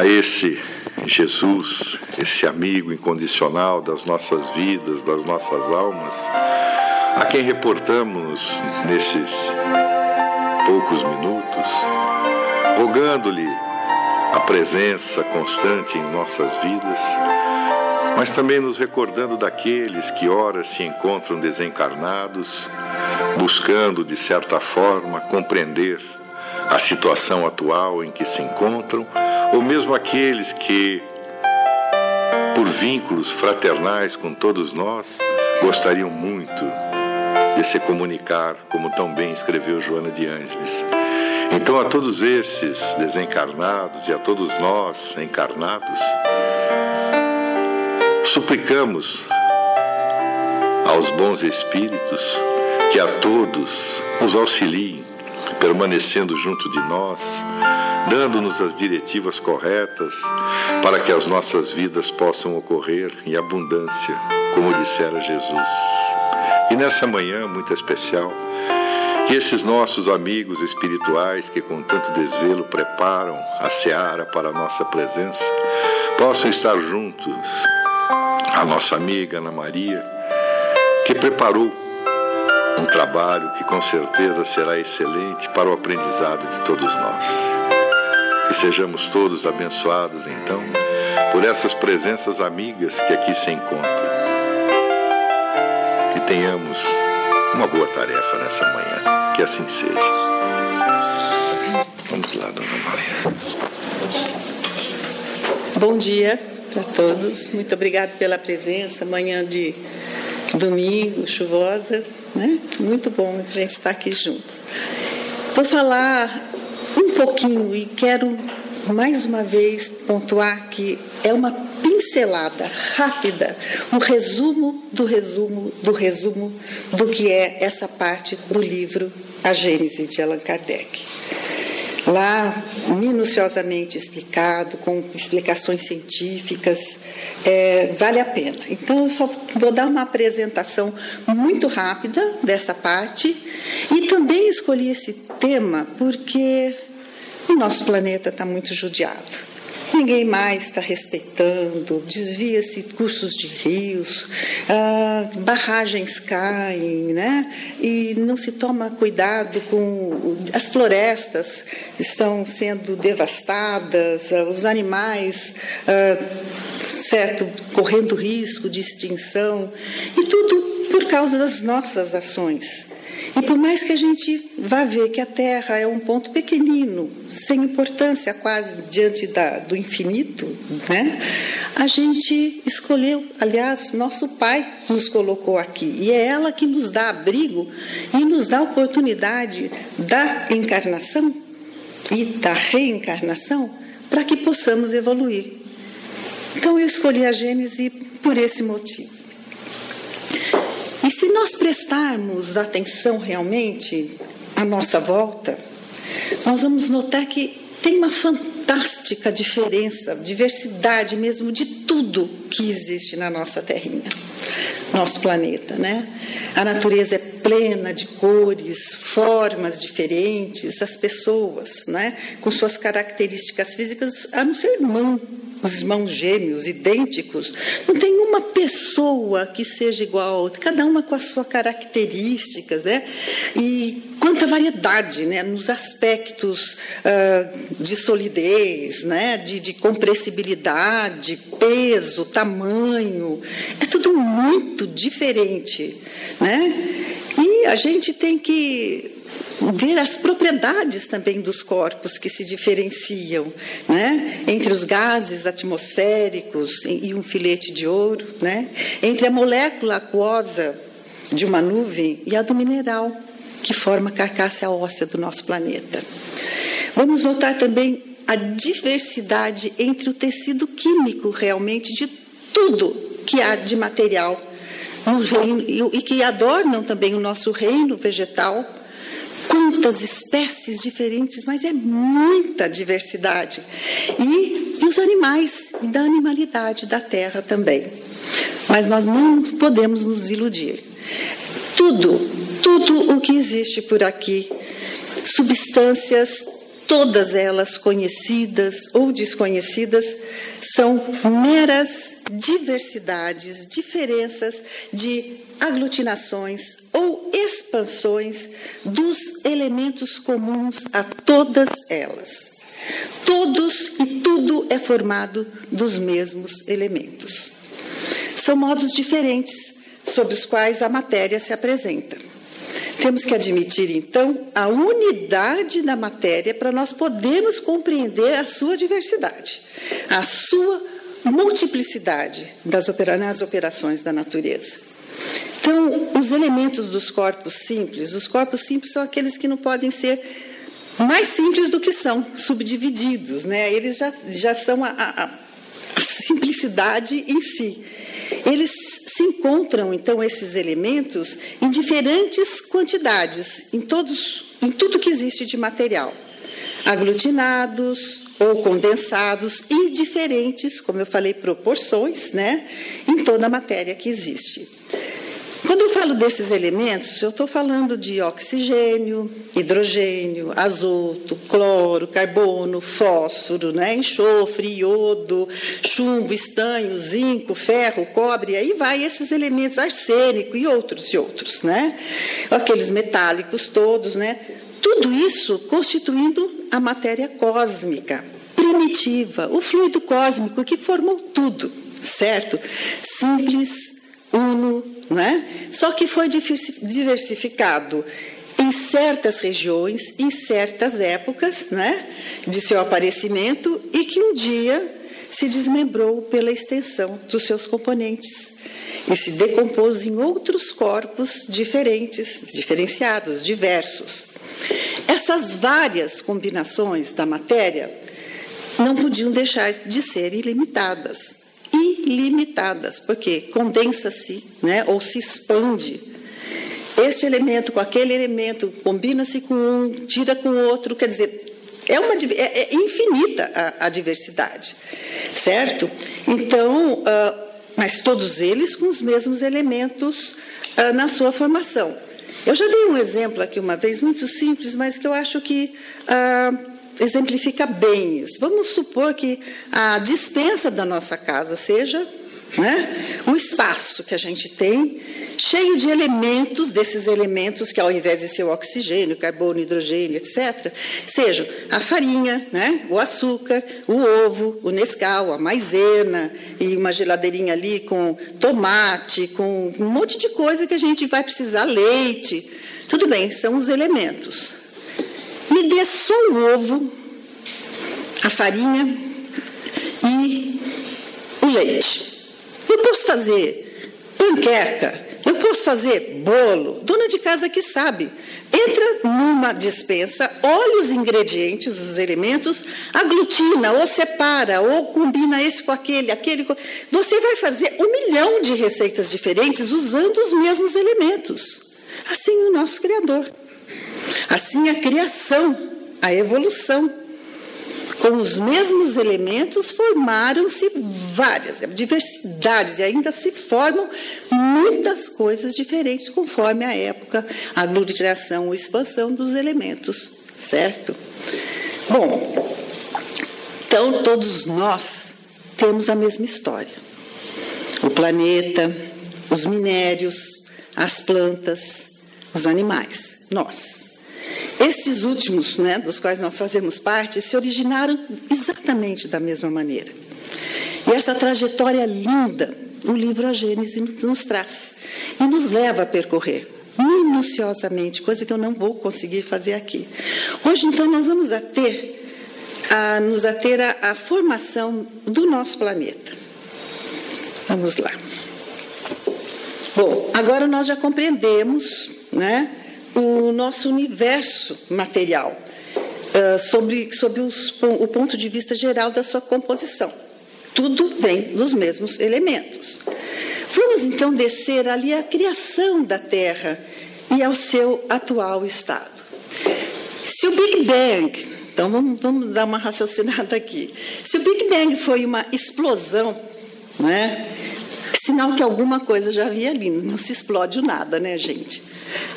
a esse Jesus, esse amigo incondicional das nossas vidas, das nossas almas, a quem reportamos nesses poucos minutos, rogando-lhe a presença constante em nossas vidas, mas também nos recordando daqueles que ora se encontram desencarnados, buscando de certa forma compreender a situação atual em que se encontram, ou mesmo aqueles que, por vínculos fraternais com todos nós, gostariam muito de se comunicar, como tão bem escreveu Joana de Ângeles. Então, a todos esses desencarnados e a todos nós encarnados, suplicamos aos bons espíritos que a todos nos auxiliem permanecendo junto de nós, dando-nos as diretivas corretas para que as nossas vidas possam ocorrer em abundância, como dissera Jesus. E nessa manhã muito especial, que esses nossos amigos espirituais que com tanto desvelo preparam a seara para a nossa presença, possam estar juntos. A nossa amiga Ana Maria, que preparou um trabalho que com certeza será excelente para o aprendizado de todos nós. Que sejamos todos abençoados, então, por essas presenças amigas que aqui se encontram. Que tenhamos uma boa tarefa nessa manhã. Que assim seja. Vamos lá, dona Maria. Bom dia para todos. Muito obrigada pela presença. Manhã de domingo, chuvosa. Né? Muito bom a gente estar aqui junto. Vou falar pouquinho e quero mais uma vez pontuar que é uma pincelada rápida, um resumo do resumo do resumo do que é essa parte do livro A Gênese de Allan Kardec lá minuciosamente explicado, com explicações científicas, é, vale a pena. Então, eu só vou dar uma apresentação muito rápida dessa parte e também escolhi esse tema porque o nosso planeta está muito judiado. Ninguém mais está respeitando, desvia-se cursos de rios, ah, barragens caem, né? e não se toma cuidado com. As florestas estão sendo devastadas, ah, os animais, ah, certo, correndo risco de extinção, e tudo por causa das nossas ações. E por mais que a gente vá ver que a Terra é um ponto pequenino, sem importância quase diante da, do infinito, né? a gente escolheu, aliás, nosso Pai nos colocou aqui, e é ela que nos dá abrigo e nos dá oportunidade da encarnação e da reencarnação para que possamos evoluir. Então eu escolhi a Gênese por esse motivo. E se nós prestarmos atenção realmente à nossa volta, nós vamos notar que tem uma fantástica diferença, diversidade mesmo de tudo que existe na nossa terrinha, nosso planeta, né? A natureza é plena de cores, formas diferentes, as pessoas, né, com suas características físicas, a não ser irmão os irmãos gêmeos, idênticos, não tem uma pessoa que seja igual a outra, cada uma com as suas características, né? E quanta variedade, né? Nos aspectos uh, de solidez, né? De, de compressibilidade, peso, tamanho, é tudo muito diferente, né? E a gente tem que ver as propriedades também dos corpos que se diferenciam, né? entre os gases atmosféricos e um filete de ouro, né? entre a molécula aquosa de uma nuvem e a do mineral, que forma a carcaça óssea do nosso planeta. Vamos notar também a diversidade entre o tecido químico realmente de tudo que há de material no reino, e que adornam também o nosso reino vegetal quantas espécies diferentes, mas é muita diversidade. E, e os animais, e da animalidade da terra também. Mas nós não podemos nos iludir. Tudo, tudo o que existe por aqui, substâncias todas elas conhecidas ou desconhecidas, são meras diversidades, diferenças de aglutinações ou expansões dos elementos comuns a todas elas. Todos e tudo é formado dos mesmos elementos. São modos diferentes sobre os quais a matéria se apresenta. Temos que admitir, então, a unidade da matéria para nós podermos compreender a sua diversidade, a sua multiplicidade das nas operações da natureza. Então, os elementos dos corpos simples, os corpos simples são aqueles que não podem ser mais simples do que são, subdivididos, né? Eles já, já são a, a, a simplicidade em si. Eles se encontram, então, esses elementos em diferentes quantidades, em, todos, em tudo que existe de material, aglutinados ou condensados, em diferentes, como eu falei, proporções, né? Em toda a matéria que existe. Quando eu falo desses elementos, eu estou falando de oxigênio, hidrogênio, azoto, cloro, carbono, fósforo, né, enxofre, iodo, chumbo, estanho, zinco, ferro, cobre, aí vai esses elementos, arsênico e outros e outros, né? Aqueles metálicos todos, né? Tudo isso constituindo a matéria cósmica, primitiva, o fluido cósmico que formou tudo, certo? Simples, uno, não é? Só que foi diversificado em certas regiões, em certas épocas né, de seu aparecimento e que um dia se desmembrou pela extensão dos seus componentes e se decompôs em outros corpos diferentes, diferenciados, diversos. Essas várias combinações da matéria não podiam deixar de ser ilimitadas ilimitadas, porque condensa-se, né, ou se expande. Este elemento com aquele elemento combina-se com um, tira com o outro, quer dizer, é, uma, é, é infinita a, a, diversidade, certo? Então, uh, mas todos eles com os mesmos elementos uh, na sua formação. Eu já dei um exemplo aqui uma vez, muito simples, mas que eu acho que uh, exemplifica bem isso. Vamos supor que a dispensa da nossa casa seja né, um espaço que a gente tem cheio de elementos, desses elementos que ao invés de ser o oxigênio, carbono, hidrogênio, etc., sejam a farinha, né, o açúcar, o ovo, o Nescau, a maisena e uma geladeirinha ali com tomate, com um monte de coisa que a gente vai precisar, leite. Tudo bem, são os elementos. Me dê só o ovo, a farinha e o leite. Eu posso fazer panqueca, eu posso fazer bolo. Dona de casa que sabe. Entra numa dispensa, olha os ingredientes, os elementos, aglutina, ou separa, ou combina esse com aquele, aquele com... Você vai fazer um milhão de receitas diferentes usando os mesmos elementos. Assim o nosso Criador. Assim a criação, a evolução. Com os mesmos elementos formaram-se várias diversidades e ainda se formam muitas coisas diferentes conforme a época, a aglutinação ou expansão dos elementos, certo? Bom, então todos nós temos a mesma história. O planeta, os minérios, as plantas, os animais, nós. Estes últimos, né, dos quais nós fazemos parte, se originaram exatamente da mesma maneira. E essa trajetória linda, o livro A Gênese nos traz e nos leva a percorrer minuciosamente, coisa que eu não vou conseguir fazer aqui. Hoje, então, nós vamos a ter, a, nos ater à formação do nosso planeta. Vamos lá. Bom, agora nós já compreendemos, né? O nosso universo material, uh, sobre, sobre os, o ponto de vista geral da sua composição. Tudo vem dos mesmos elementos. Vamos então descer ali à criação da Terra e ao seu atual estado. Se o Big Bang, então vamos, vamos dar uma raciocinada aqui. Se o Big Bang foi uma explosão, né? Sinal que alguma coisa já havia ali, não se explode nada, né, gente?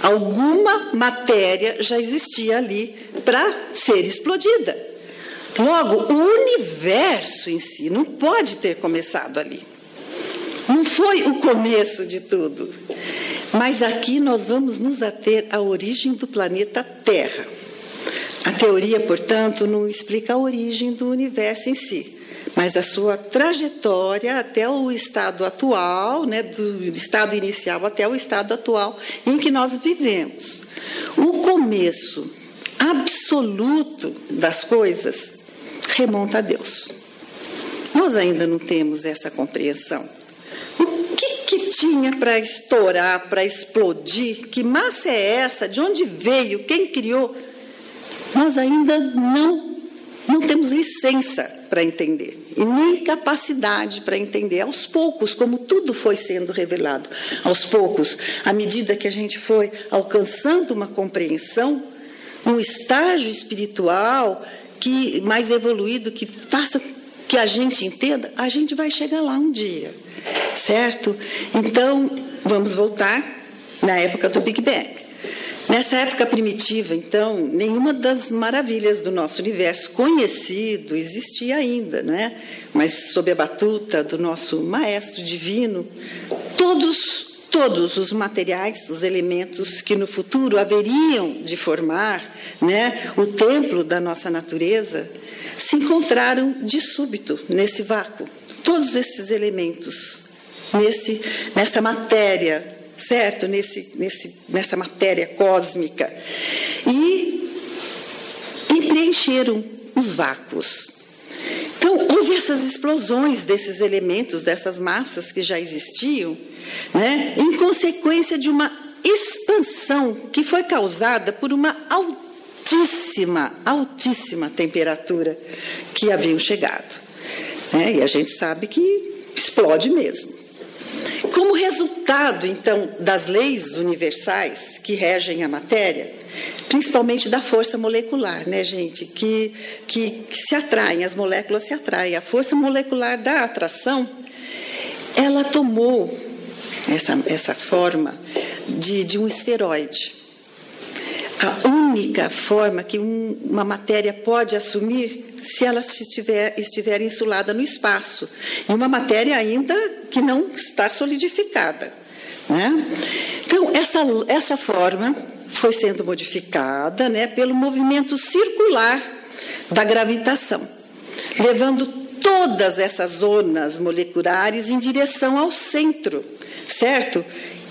Alguma matéria já existia ali para ser explodida. Logo, o universo em si não pode ter começado ali. Não foi o começo de tudo. Mas aqui nós vamos nos ater à origem do planeta Terra. A teoria, portanto, não explica a origem do universo em si, mas a sua trajetória até o estado atual, né, do estado inicial até o estado atual em que nós vivemos. O começo absoluto das coisas remonta a Deus. Nós ainda não temos essa compreensão. O que, que tinha para estourar, para explodir? Que massa é essa? De onde veio? Quem criou? Nós ainda não, não temos licença para entender e nem capacidade para entender. Aos poucos, como tudo foi sendo revelado, aos poucos, à medida que a gente foi alcançando uma compreensão, um estágio espiritual que mais evoluído que faça que a gente entenda, a gente vai chegar lá um dia, certo? Então, vamos voltar na época do Big Bang. Nessa época primitiva, então, nenhuma das maravilhas do nosso universo conhecido existia ainda, né? Mas sob a batuta do nosso maestro divino, todos todos os materiais, os elementos que no futuro haveriam de formar, né, o templo da nossa natureza, se encontraram de súbito nesse vácuo. Todos esses elementos nesse nessa matéria certo? Nesse, nesse, nessa matéria cósmica. E, e preencheram os vácuos. Então, houve essas explosões desses elementos, dessas massas que já existiam, né, em consequência de uma expansão que foi causada por uma altíssima, altíssima temperatura que haviam chegado. Né, e a gente sabe que explode mesmo. Como resultado, então, das leis universais que regem a matéria, principalmente da força molecular, né, gente? Que, que, que, se atraem, as moléculas se atraem. A força molecular da atração, ela tomou essa, essa forma de, de um esferoide. A única forma que um, uma matéria pode assumir se ela estiver, estiver insulada no espaço. E uma matéria ainda que não está solidificada. Né? Então, essa, essa forma foi sendo modificada né, pelo movimento circular da gravitação, levando todas essas zonas moleculares em direção ao centro, certo?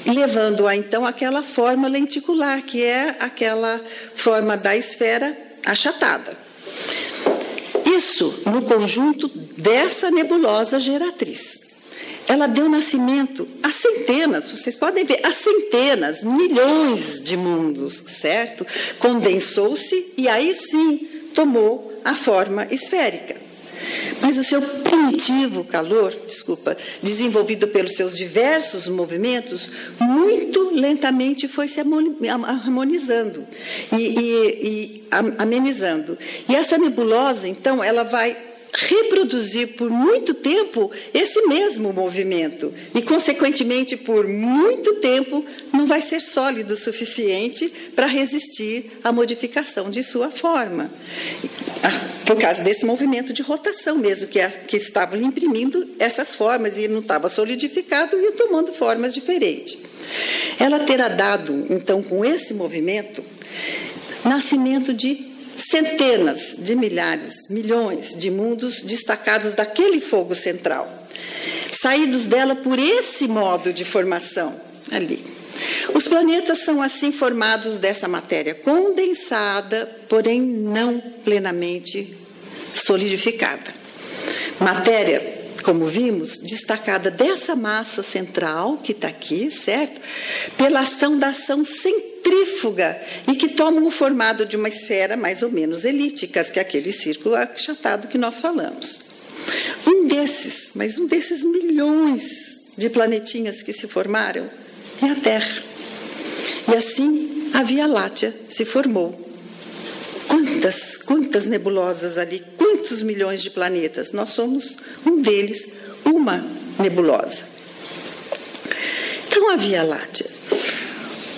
Levando-a então àquela forma lenticular, que é aquela forma da esfera achatada. Isso no conjunto dessa nebulosa geratriz. Ela deu nascimento a centenas, vocês podem ver, a centenas, milhões de mundos, certo? Condensou-se e aí sim tomou a forma esférica. Mas o seu primitivo calor, desculpa, desenvolvido pelos seus diversos movimentos, muito lentamente foi se harmonizando e, e, e amenizando. E essa nebulosa, então, ela vai reproduzir por muito tempo esse mesmo movimento e, consequentemente, por muito tempo, não vai ser sólido o suficiente para resistir à modificação de sua forma. Por causa desse movimento de rotação mesmo, que, é, que estava imprimindo essas formas e não estava solidificado e tomando formas diferentes. Ela terá dado, então, com esse movimento, nascimento de centenas de milhares, milhões de mundos destacados daquele fogo central, saídos dela por esse modo de formação ali. Os planetas são assim formados dessa matéria condensada, porém não plenamente solidificada. Matéria como vimos, destacada dessa massa central que está aqui, certo? Pela ação da ação centrífuga e que tomam o formato de uma esfera mais ou menos elíptica, que é aquele círculo achatado que nós falamos. Um desses, mas um desses milhões de planetinhas que se formaram é a Terra. E assim a Via Láctea se formou. Quantas, quantas nebulosas ali, quantos milhões de planetas? Nós somos um deles, uma nebulosa. Então, a Via Láctea.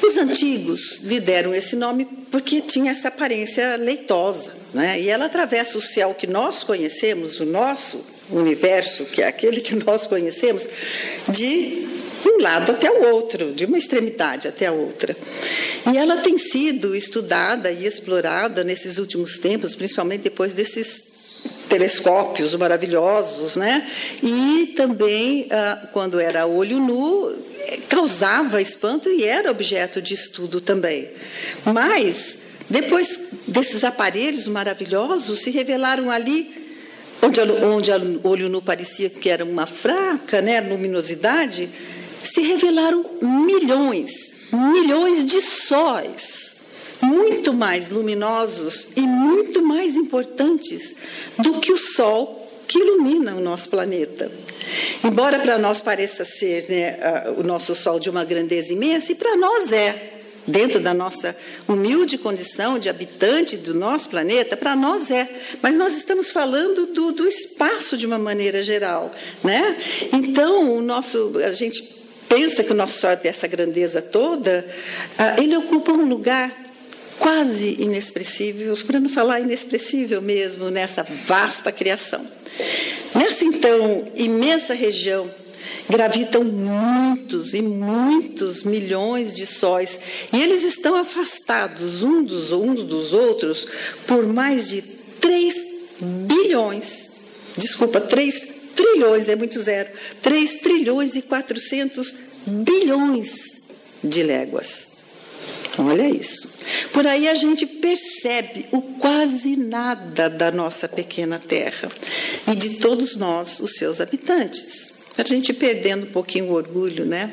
Os antigos lhe deram esse nome porque tinha essa aparência leitosa, né? e ela atravessa o céu que nós conhecemos, o nosso universo, que é aquele que nós conhecemos, de um lado até o outro, de uma extremidade até a outra. E ela tem sido estudada e explorada nesses últimos tempos, principalmente depois desses telescópios maravilhosos, né? E também, ah, quando era olho nu, causava espanto e era objeto de estudo também. Mas, depois desses aparelhos maravilhosos, se revelaram ali onde, onde o olho nu parecia que era uma fraca né, luminosidade, se revelaram milhões, milhões de sóis, muito mais luminosos e muito mais importantes do que o Sol que ilumina o nosso planeta. Embora para nós pareça ser né, o nosso Sol de uma grandeza imensa, e para nós é, dentro da nossa humilde condição de habitante do nosso planeta, para nós é. Mas nós estamos falando do, do espaço de uma maneira geral. Né? Então, o nosso, a gente pensa que o nosso Sol tem essa grandeza toda, ah, ele ocupa um lugar quase inexpressível, para não falar inexpressível mesmo, nessa vasta criação. Nessa então imensa região gravitam muitos e muitos milhões de sóis e eles estão afastados uns dos, uns dos outros por mais de 3 bilhões, desculpa, 3 trilhões, é muito zero, 3 trilhões e 400 bilhões de léguas. Olha isso. Por aí a gente percebe o quase nada da nossa pequena terra e de todos nós, os seus habitantes. A gente perdendo um pouquinho o orgulho, né?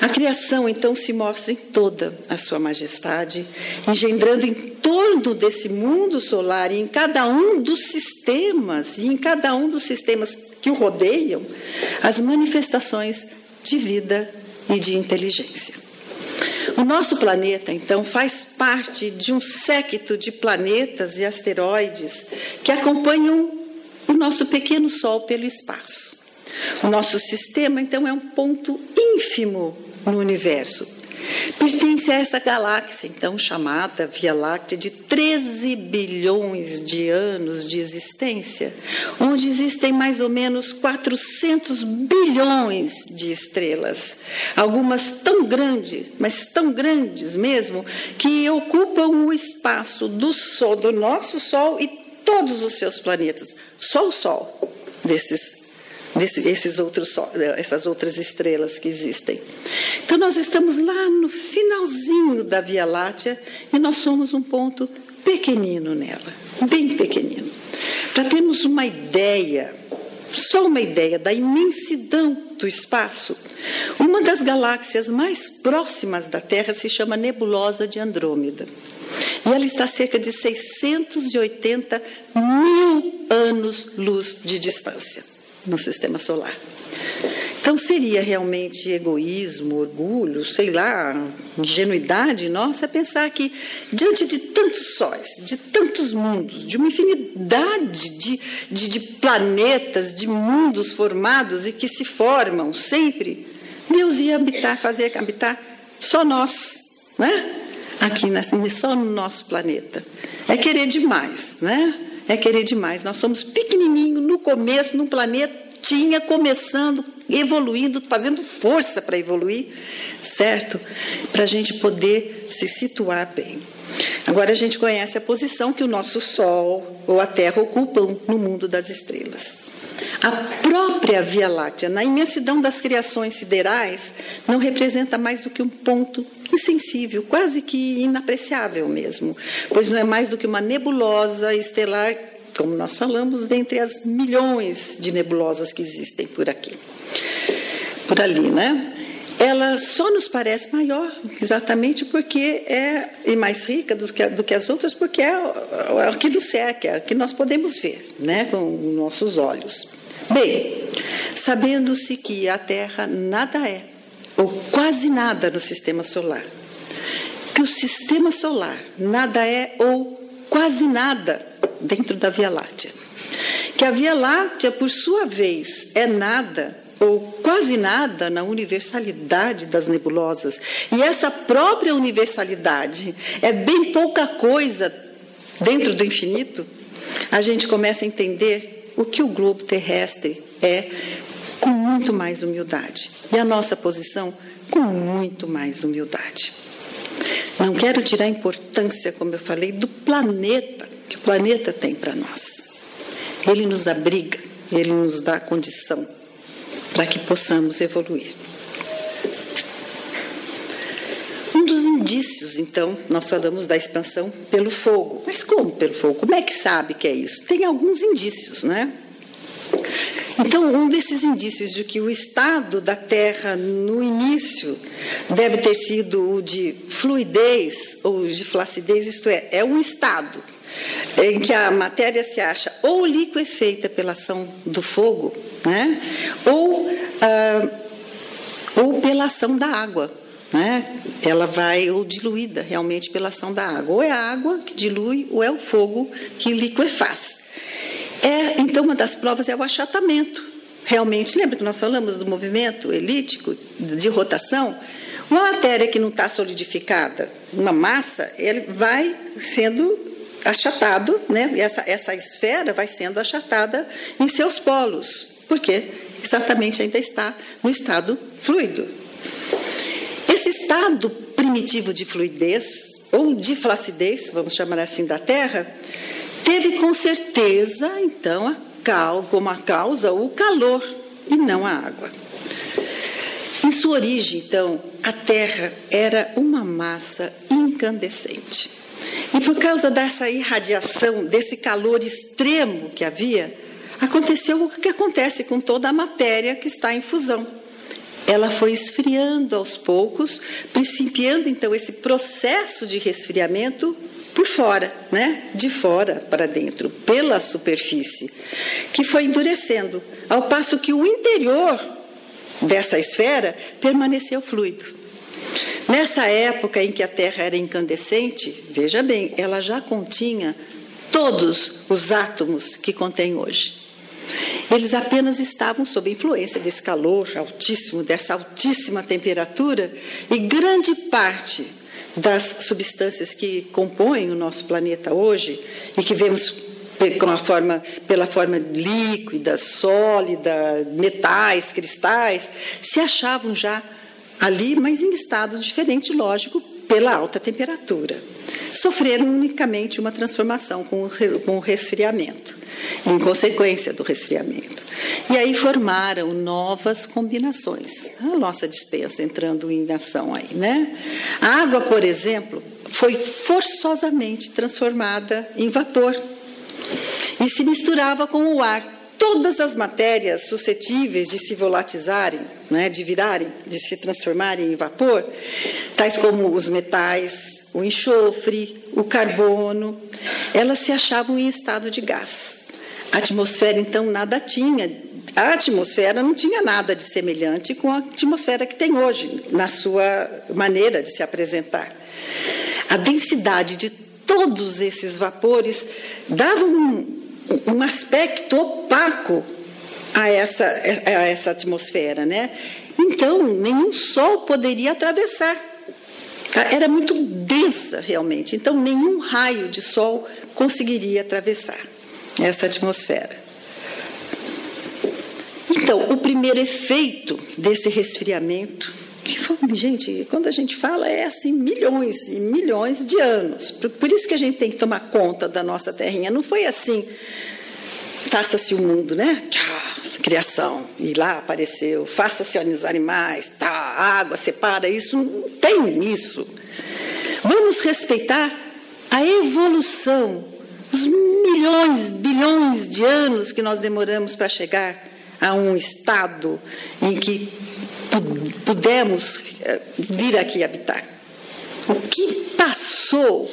A criação então se mostra em toda a sua majestade, engendrando em torno desse mundo solar e em cada um dos sistemas, e em cada um dos sistemas que o rodeiam, as manifestações de vida e de inteligência. O nosso planeta, então, faz parte de um séquito de planetas e asteroides que acompanham o nosso pequeno Sol pelo espaço. O nosso sistema, então, é um ponto ínfimo no universo, Pertence a essa galáxia, então chamada Via Láctea, de 13 bilhões de anos de existência, onde existem mais ou menos 400 bilhões de estrelas. Algumas tão grandes, mas tão grandes mesmo, que ocupam o espaço do Sol, do nosso Sol e todos os seus planetas. Só o Sol desses desses outros, essas outras estrelas que existem. Então, nós estamos lá no finalzinho da Via Láctea e nós somos um ponto pequenino nela, bem pequenino. Para termos uma ideia, só uma ideia da imensidão do espaço, uma das galáxias mais próximas da Terra se chama Nebulosa de Andrômeda. E ela está a cerca de 680 mil anos-luz de distância no sistema solar. Então seria realmente egoísmo, orgulho, sei lá, ingenuidade nossa pensar que diante de tantos sóis, de tantos mundos, de uma infinidade de, de, de planetas, de mundos formados e que se formam sempre, Deus ia habitar, fazer habitar só nós, né? Aqui só no nosso planeta. É querer demais, né? É querer demais. Nós somos pequenininho no começo, num planetinha começando, evoluindo, fazendo força para evoluir, certo? Para a gente poder se situar bem. Agora a gente conhece a posição que o nosso Sol ou a Terra ocupam no mundo das estrelas. A própria Via Láctea, na imensidão das criações siderais, não representa mais do que um ponto insensível, quase que inapreciável mesmo, pois não é mais do que uma nebulosa estelar, como nós falamos, dentre as milhões de nebulosas que existem por aqui, por ali, né? Ela só nos parece maior, exatamente porque é e mais rica do que, do que as outras, porque é, é o que nos cerca, é o que nós podemos ver, né, com nossos olhos. Bem, sabendo-se que a Terra nada é ou quase nada no sistema solar. Que o sistema solar nada é ou quase nada dentro da Via Láctea. Que a Via Láctea, por sua vez, é nada ou quase nada na universalidade das nebulosas. E essa própria universalidade é bem pouca coisa dentro do infinito. A gente começa a entender o que o globo terrestre é com muito mais humildade. E a nossa posição com muito mais humildade. Não quero tirar a importância, como eu falei, do planeta que o planeta tem para nós. Ele nos abriga, ele nos dá condição para que possamos evoluir. Um dos indícios, então, nós falamos da expansão pelo fogo. Mas como pelo fogo? Como é que sabe que é isso? Tem alguns indícios, né? Então, um desses indícios de que o estado da Terra no início deve ter sido o de fluidez ou de flacidez, isto é, é um estado em que a matéria se acha ou liquefeita pela ação do fogo, né? ou, ah, ou pela ação da água. Né? Ela vai ou diluída realmente pela ação da água. Ou é a água que dilui, ou é o fogo que liquefaz. É, então, uma das provas é o achatamento. Realmente, lembra que nós falamos do movimento elíptico de rotação? Uma matéria que não está solidificada, uma massa, ele vai sendo achatado, né? essa, essa esfera vai sendo achatada em seus polos, porque exatamente ainda está no estado fluido. Esse estado primitivo de fluidez, ou de flacidez, vamos chamar assim, da Terra, teve com certeza, então, cal, como a causa o calor e não a água. Em sua origem, então, a Terra era uma massa incandescente. E por causa dessa irradiação, desse calor extremo que havia, aconteceu o que acontece com toda a matéria que está em fusão. Ela foi esfriando aos poucos, principiando então esse processo de resfriamento por fora, né? de fora para dentro, pela superfície, que foi endurecendo, ao passo que o interior dessa esfera permaneceu fluido. Nessa época em que a Terra era incandescente, veja bem, ela já continha todos os átomos que contém hoje. Eles apenas estavam sob influência desse calor altíssimo, dessa altíssima temperatura, e grande parte das substâncias que compõem o nosso planeta hoje e que vemos forma, pela forma líquida, sólida, metais, cristais, se achavam já ali, mas em estado diferente, lógico, pela alta temperatura. Sofreram unicamente uma transformação com o resfriamento, em consequência do resfriamento. E aí formaram novas combinações. A nossa dispensa entrando em ação aí, né? A água, por exemplo, foi forçosamente transformada em vapor e se misturava com o ar todas as matérias suscetíveis de se volatilizarem, né, de virarem, de se transformarem em vapor, tais como os metais, o enxofre, o carbono, elas se achavam em estado de gás. A atmosfera, então, nada tinha. A atmosfera não tinha nada de semelhante com a atmosfera que tem hoje, na sua maneira de se apresentar. A densidade de todos esses vapores dava um, um aspecto opaco a essa, a essa atmosfera, né? Então, nenhum sol poderia atravessar. Tá? Era muito densa, realmente. Então, nenhum raio de sol conseguiria atravessar essa atmosfera. Então, o primeiro efeito desse resfriamento que gente, quando a gente fala é assim milhões e milhões de anos. Por, por isso que a gente tem que tomar conta da nossa terrinha. Não foi assim, faça-se o mundo, né? Tchau, criação. E lá apareceu, faça-se os animais, tá, água, separa isso. Não tem isso. Vamos respeitar a evolução, os milhões, bilhões de anos que nós demoramos para chegar a um estado em que pudemos eh, vir aqui habitar. O que passou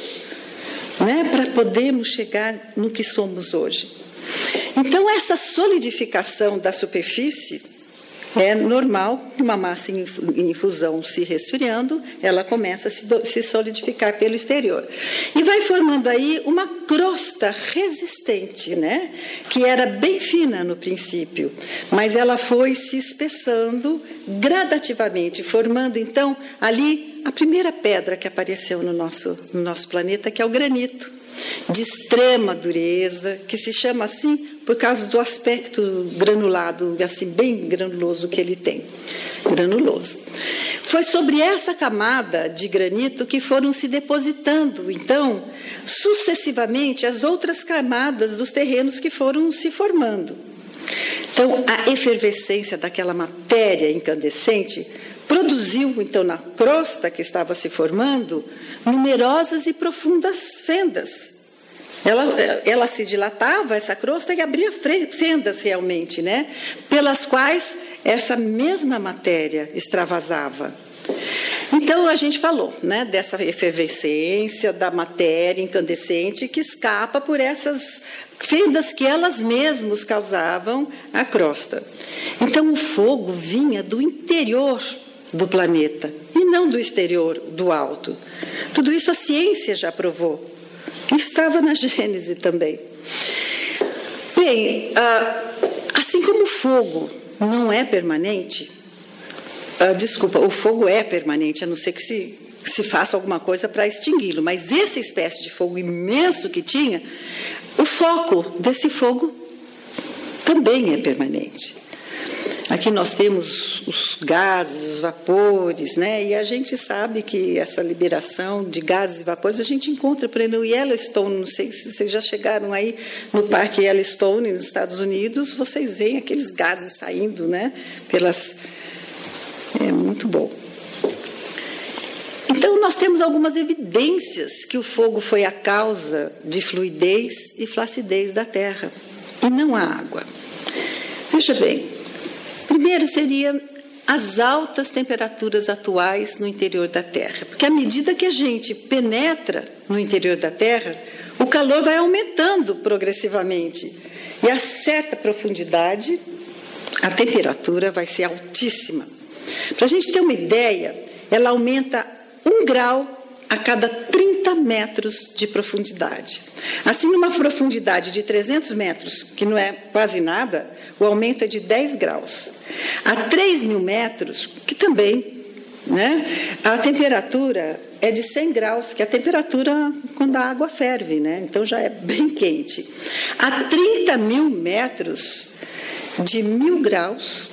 né, para podermos chegar no que somos hoje. Então, essa solidificação da superfície É normal uma massa em infusão se resfriando, ela começa a se solidificar pelo exterior. E vai formando aí uma crosta resistente, né? Que era bem fina no princípio, mas ela foi se espessando gradativamente, formando então ali a primeira pedra que apareceu no nosso, no nosso planeta, que é o granito de extrema dureza, que se chama assim por causa do aspecto granulado, assim bem granuloso que ele tem. Granuloso. Foi sobre essa camada de granito que foram se depositando, então, sucessivamente as outras camadas dos terrenos que foram se formando. Então, a efervescência daquela matéria incandescente produziu, então, na crosta que estava se formando, numerosas e profundas fendas. Ela, ela se dilatava, essa crosta, e abria fendas realmente, né? Pelas quais essa mesma matéria extravasava. Então a gente falou, né, dessa efervescência da matéria incandescente que escapa por essas fendas que elas mesmas causavam à crosta. Então o fogo vinha do interior do planeta e não do exterior, do alto. Tudo isso a ciência já provou. Estava na Gênese também. Bem, ah, assim como o fogo não é permanente, ah, desculpa, o fogo é permanente, a não ser que se, se faça alguma coisa para extingui-lo, mas essa espécie de fogo imenso que tinha, o foco desse fogo também é permanente. Aqui nós temos os gases, os vapores, né? E a gente sabe que essa liberação de gases e vapores a gente encontra, por exemplo, no Yellowstone. Não sei se vocês já chegaram aí no Parque Yellowstone, nos Estados Unidos, vocês veem aqueles gases saindo, né? Pelas. É muito bom. Então, nós temos algumas evidências que o fogo foi a causa de fluidez e flacidez da Terra, e não a água. Veja bem, Primeiro seria as altas temperaturas atuais no interior da Terra, porque à medida que a gente penetra no interior da Terra, o calor vai aumentando progressivamente e a certa profundidade a temperatura vai ser altíssima. Para a gente ter uma ideia, ela aumenta um grau a cada 30 metros de profundidade. Assim, numa profundidade de 300 metros, que não é quase nada, o aumento é de 10 graus. A 3 mil metros, que também, né, a temperatura é de 100 graus, que é a temperatura quando a água ferve, né? então já é bem quente. A 30 mil metros, de mil graus,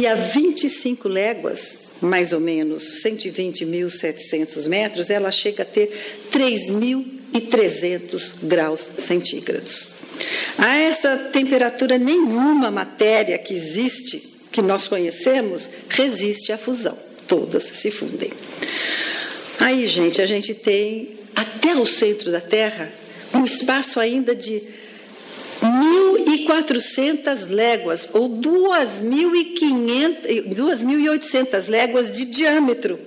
e a 25 léguas, mais ou menos 120.700 metros, ela chega a ter 3.300 graus centígrados. A essa temperatura, nenhuma matéria que existe, que nós conhecemos, resiste à fusão. Todas se fundem. Aí, gente, a gente tem até o centro da Terra um espaço ainda de 1.400 léguas, ou 2.800 léguas de diâmetro,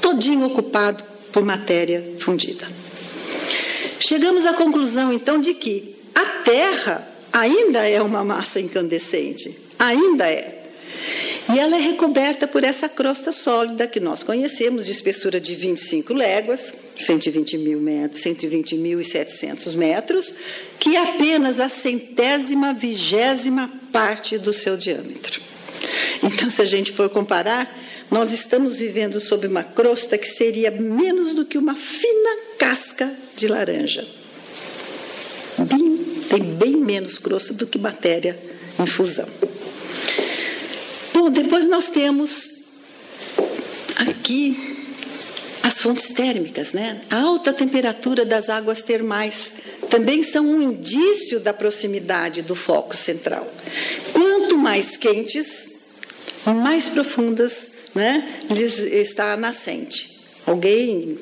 todinho ocupado por matéria fundida. Chegamos à conclusão, então, de que Terra ainda é uma massa incandescente, ainda é. E ela é recoberta por essa crosta sólida que nós conhecemos, de espessura de 25 léguas, 120 mil metros, 120 mil e 700 metros, que é apenas a centésima vigésima parte do seu diâmetro. Então, se a gente for comparar, nós estamos vivendo sob uma crosta que seria menos do que uma fina casca de laranja. Bem tem bem menos crosta do que matéria em fusão. Bom, depois nós temos aqui as fontes térmicas, né? A alta temperatura das águas termais também são um indício da proximidade do foco central. Quanto mais quentes, mais profundas né, está a nascente. Alguém,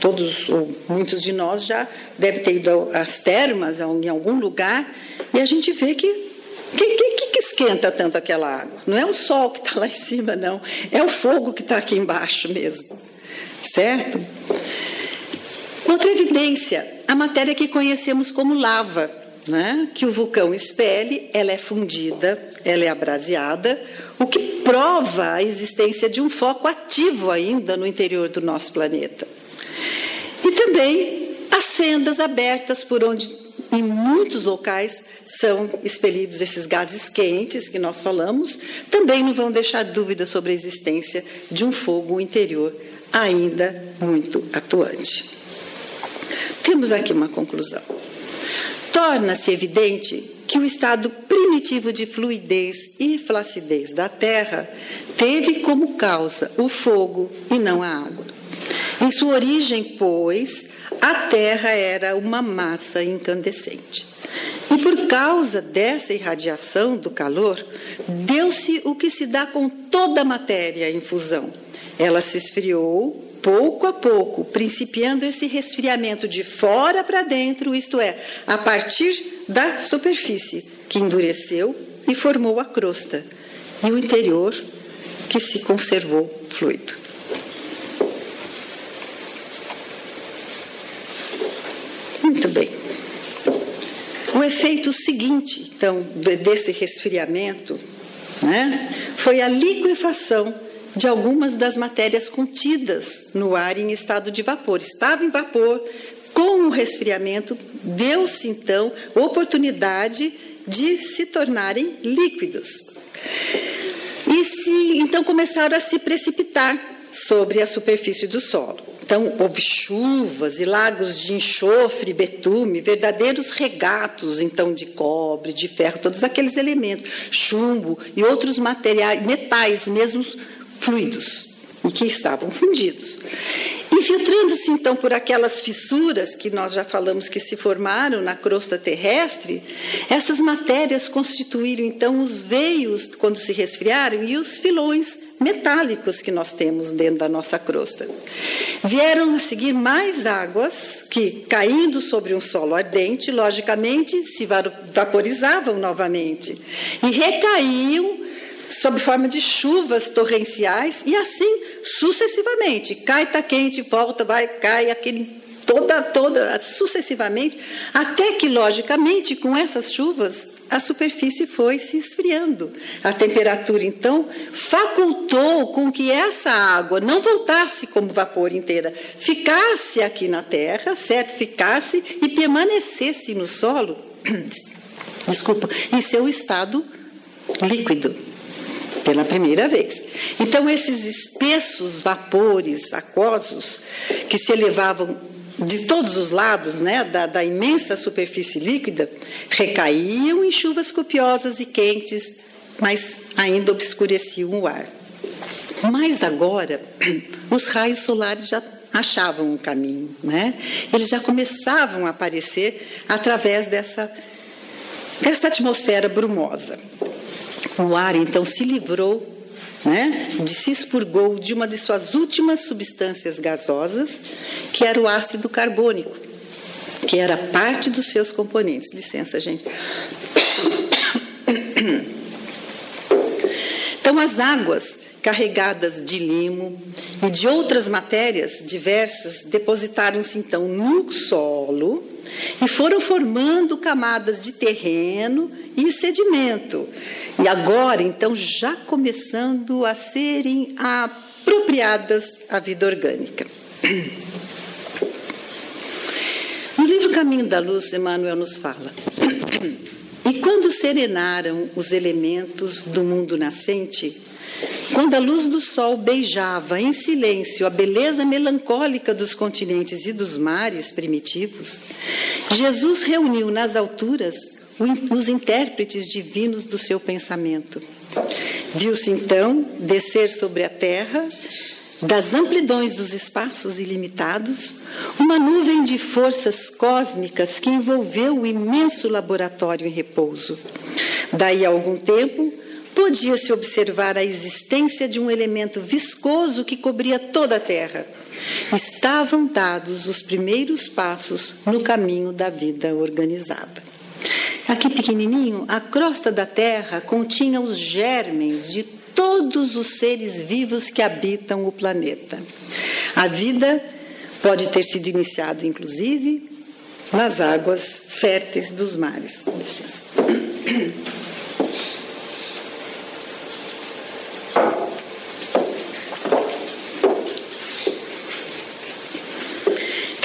todos ou muitos de nós já deve ter ido às termas em algum lugar e a gente vê que que, que, que esquenta tanto aquela água? Não é o sol que está lá em cima, não. É o fogo que está aqui embaixo mesmo. Certo? Outra evidência, a matéria que conhecemos como lava, né? que o vulcão expele, ela é fundida, ela é abraseada, o que prova a existência de um foco ativo ainda no interior do nosso planeta. E também as fendas abertas por onde, em muitos locais, são expelidos esses gases quentes que nós falamos, também não vão deixar dúvida sobre a existência de um fogo interior ainda muito atuante. Temos aqui uma conclusão. Torna-se evidente que o estado primitivo de fluidez e flacidez da Terra teve como causa o fogo e não a água. Em sua origem, pois, a Terra era uma massa incandescente. E por causa dessa irradiação do calor, deu-se o que se dá com toda a matéria em fusão. Ela se esfriou pouco a pouco, principiando esse resfriamento de fora para dentro, isto é, a partir da superfície, que endureceu e formou a crosta, e o interior, que se conservou fluido. Muito bem. O efeito seguinte, então, desse resfriamento, né, foi a liquefação de algumas das matérias contidas no ar em estado de vapor. Estava em vapor, com o resfriamento, deu-se então oportunidade de se tornarem líquidos. E se então começaram a se precipitar sobre a superfície do solo. Então, houve chuvas e lagos de enxofre, betume, verdadeiros regatos, então, de cobre, de ferro, todos aqueles elementos, chumbo e outros materiais, metais mesmo fluidos, e que estavam fundidos. Infiltrando-se então por aquelas fissuras que nós já falamos que se formaram na crosta terrestre, essas matérias constituíram então os veios quando se resfriaram e os filões metálicos que nós temos dentro da nossa crosta. Vieram a seguir mais águas que, caindo sobre um solo ardente, logicamente se vaporizavam novamente e recaíam sob forma de chuvas torrenciais e assim sucessivamente. Cai, está quente, volta, vai, cai, aquele toda, toda, sucessivamente, até que, logicamente, com essas chuvas, a superfície foi se esfriando. A temperatura, então, facultou com que essa água não voltasse como vapor inteira, ficasse aqui na Terra, certo? Ficasse e permanecesse no solo, desculpa, em seu estado líquido pela primeira vez. Então, esses espessos vapores aquosos que se elevavam de todos os lados né, da, da imensa superfície líquida recaíam em chuvas copiosas e quentes, mas ainda obscureciam o ar. Mas agora, os raios solares já achavam um caminho, né? Eles já começavam a aparecer através dessa, dessa atmosfera brumosa. O ar então se livrou, né, de, se expurgou de uma de suas últimas substâncias gasosas, que era o ácido carbônico, que era parte dos seus componentes. Licença, gente. Então, as águas carregadas de limo e de outras matérias diversas depositaram-se então no solo e foram formando camadas de terreno e sedimento, e agora, então, já começando a serem apropriadas à vida orgânica. No livro Caminho da Luz, Emmanuel nos fala. E quando serenaram os elementos do mundo nascente, quando a luz do sol beijava em silêncio a beleza melancólica dos continentes e dos mares primitivos, Jesus reuniu nas alturas os intérpretes divinos do seu pensamento. Viu-se então descer sobre a terra, das amplidões dos espaços ilimitados, uma nuvem de forças cósmicas que envolveu o imenso laboratório em repouso. Daí a algum tempo, podia-se observar a existência de um elemento viscoso que cobria toda a Terra. Estavam dados os primeiros passos no caminho da vida organizada. Aqui pequenininho, a crosta da Terra continha os germes de todos os seres vivos que habitam o planeta. A vida pode ter sido iniciada, inclusive, nas águas férteis dos mares.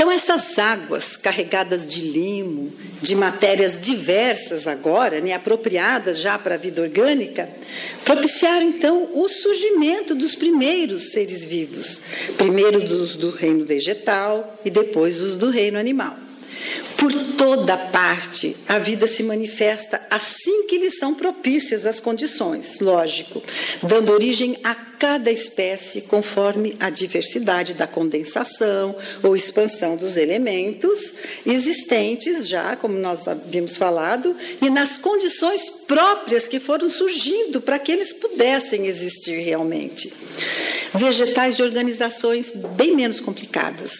Então, essas águas carregadas de limo, de matérias diversas agora, né, apropriadas já para a vida orgânica, propiciaram então o surgimento dos primeiros seres vivos, primeiro dos do reino vegetal e depois os do reino animal. Por toda parte, a vida se manifesta assim que lhe são propícias as condições, lógico, dando origem a cada espécie conforme a diversidade da condensação ou expansão dos elementos existentes já, como nós havíamos falado, e nas condições próprias que foram surgindo para que eles pudessem existir realmente. Vegetais de organizações bem menos complicadas,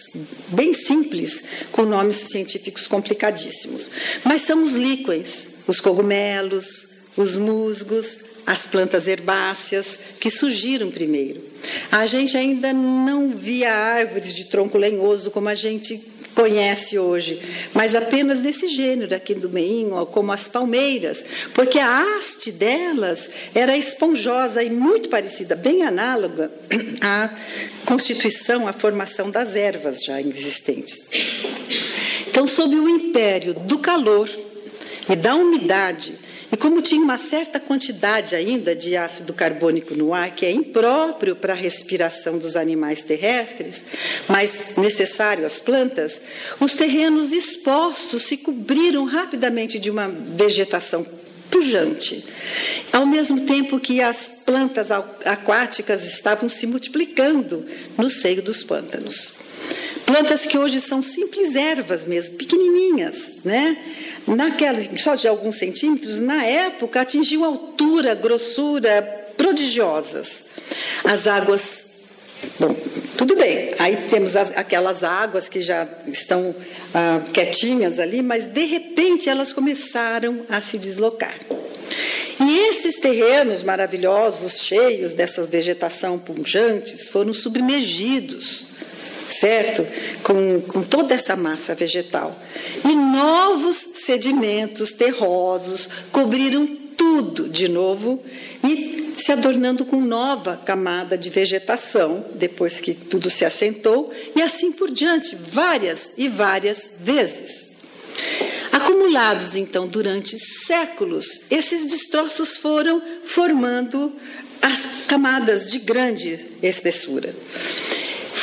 bem simples, com nomes científicos complicadíssimos, mas são os líquens, os cogumelos, os musgos, as plantas herbáceas que surgiram primeiro. A gente ainda não via árvores de tronco lenhoso como a gente conhece hoje, mas apenas desse gênero aqui do meio, como as palmeiras, porque a haste delas era esponjosa e muito parecida, bem análoga à constituição, à formação das ervas já existentes. Então, sob o império do calor e da umidade, e como tinha uma certa quantidade ainda de ácido carbônico no ar, que é impróprio para a respiração dos animais terrestres, mas necessário às plantas, os terrenos expostos se cobriram rapidamente de uma vegetação pujante, ao mesmo tempo que as plantas aquáticas estavam se multiplicando no seio dos pântanos. Plantas que hoje são simples ervas mesmo, pequenininhas, né? Naquela, só de alguns centímetros, na época atingiam altura, grossura prodigiosas. As águas, bom, tudo bem, aí temos as, aquelas águas que já estão ah, quietinhas ali, mas de repente elas começaram a se deslocar. E esses terrenos maravilhosos, cheios dessa vegetação punjantes, foram submergidos certo? Com, com toda essa massa vegetal. E novos sedimentos terrosos cobriram tudo de novo e se adornando com nova camada de vegetação, depois que tudo se assentou, e assim por diante, várias e várias vezes. Acumulados então durante séculos, esses destroços foram formando as camadas de grande espessura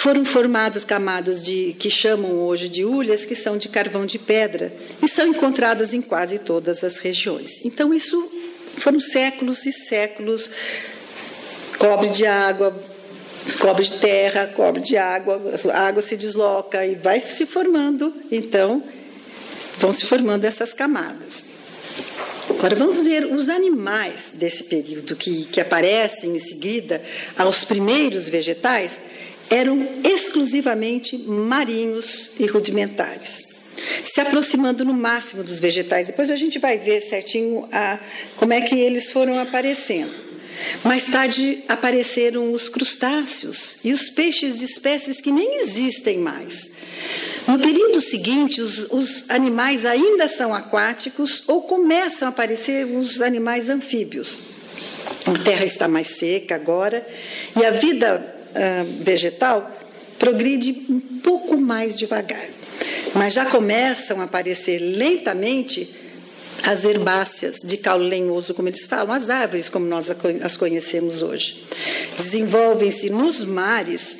foram formadas camadas de que chamam hoje de hulhas, que são de carvão de pedra e são encontradas em quase todas as regiões. Então isso foram séculos e séculos cobre de água, cobre de terra, cobre de água, a água se desloca e vai se formando, então vão se formando essas camadas. Agora vamos ver os animais desse período que, que aparecem em seguida aos primeiros vegetais eram exclusivamente marinhos e rudimentares, se aproximando no máximo dos vegetais. Depois a gente vai ver certinho a, como é que eles foram aparecendo. Mais tarde apareceram os crustáceos e os peixes de espécies que nem existem mais. No período seguinte, os, os, animais ainda são aquáticos ou começam a aparecer os animais anfíbios. A terra está mais seca agora e a vida uh, vegetal progride um pouco mais devagar. Mas já começam a aparecer lentamente as herbáceas de caule lenhoso, como eles falam, as árvores como nós as conhecemos hoje. Desenvolvem-se nos mares